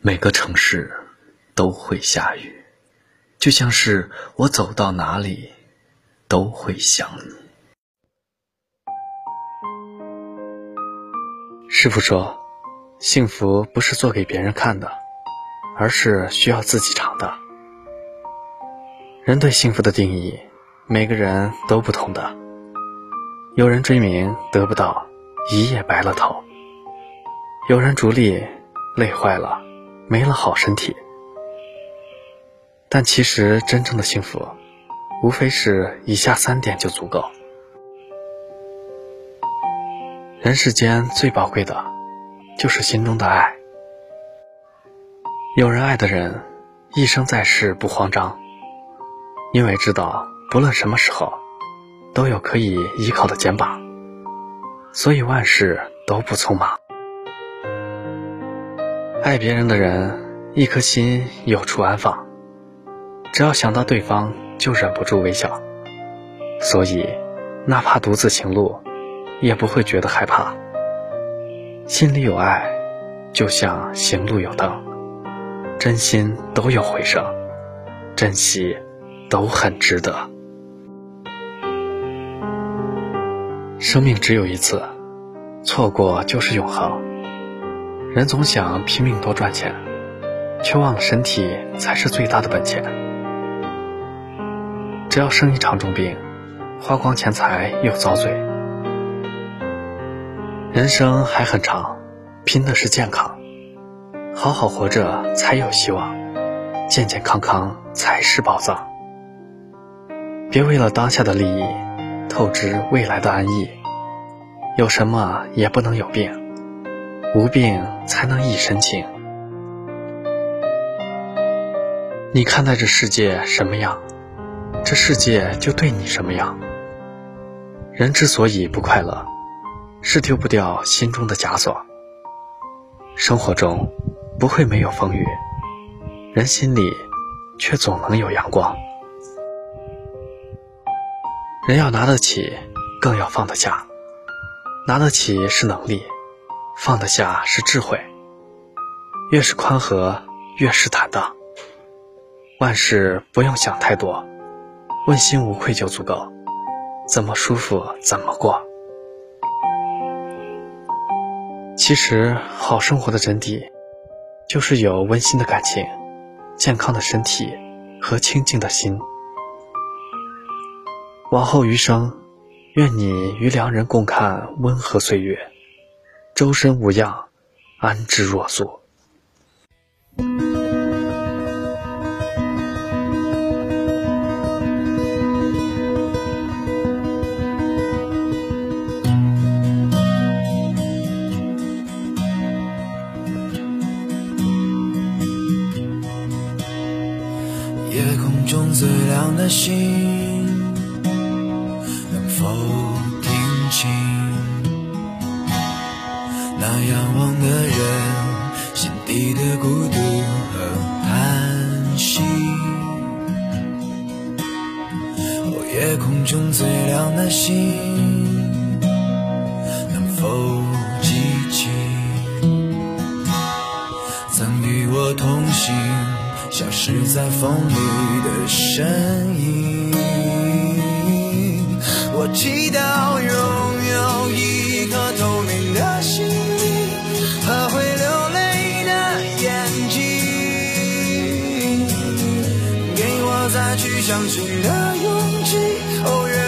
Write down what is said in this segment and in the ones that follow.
每个城市都会下雨，就像是我走到哪里都会想你。师傅说，幸福不是做给别人看的，而是需要自己尝的。人对幸福的定义，每个人都不同的。有人追名得不到，一夜白了头；有人逐利累坏了，没了好身体。但其实真正的幸福，无非是以下三点就足够。人世间最宝贵的，就是心中的爱。有人爱的人，一生在世不慌张。因为知道，不论什么时候，都有可以依靠的肩膀，所以万事都不匆忙。爱别人的人，一颗心有处安放，只要想到对方，就忍不住微笑。所以，哪怕独自行路，也不会觉得害怕。心里有爱，就像行路有灯，真心都有回声，珍惜。都很值得。生命只有一次，错过就是永恒。人总想拼命多赚钱，却忘了身体才是最大的本钱。只要生一场重病，花光钱财又遭罪。人生还很长，拼的是健康。好好活着才有希望，健健康康才是宝藏。别为了当下的利益，透支未来的安逸。有什么也不能有病，无病才能一身轻。你看待这世界什么样，这世界就对你什么样。人之所以不快乐，是丢不掉心中的枷锁。生活中不会没有风雨，人心里却总能有阳光。人要拿得起，更要放得下。拿得起是能力，放得下是智慧。越是宽和，越是坦荡。万事不用想太多，问心无愧就足够。怎么舒服怎么过。其实，好生活的真谛，就是有温馨的感情、健康的身体和清净的心。往后余生，愿你与良人共看温和岁月，周身无恙，安之若素。夜空中最亮的星。那仰望的人心底的孤独和叹息？哦，夜空中最亮的星，能否记起曾与我同行、消失在风里的身影？去相信的勇气。哦，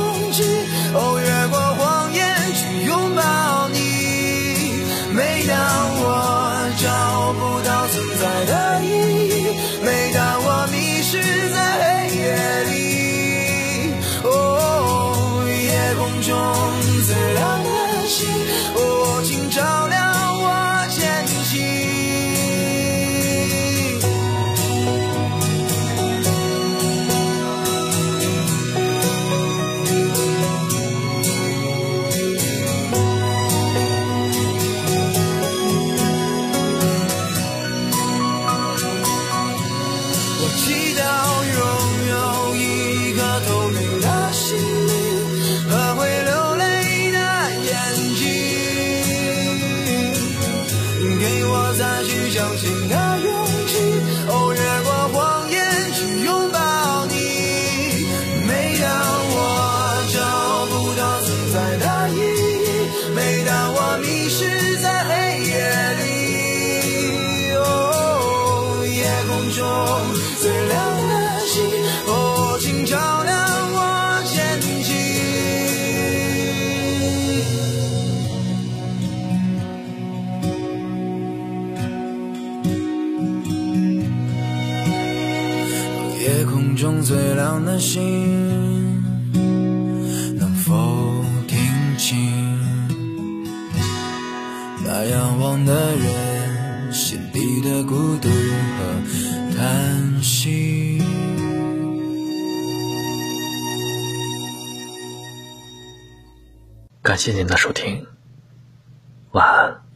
中最亮的星，哦，请照亮我前行。夜空中最亮的星，能否听清那仰望的人心底的孤独叹息？感谢您的收听，晚安。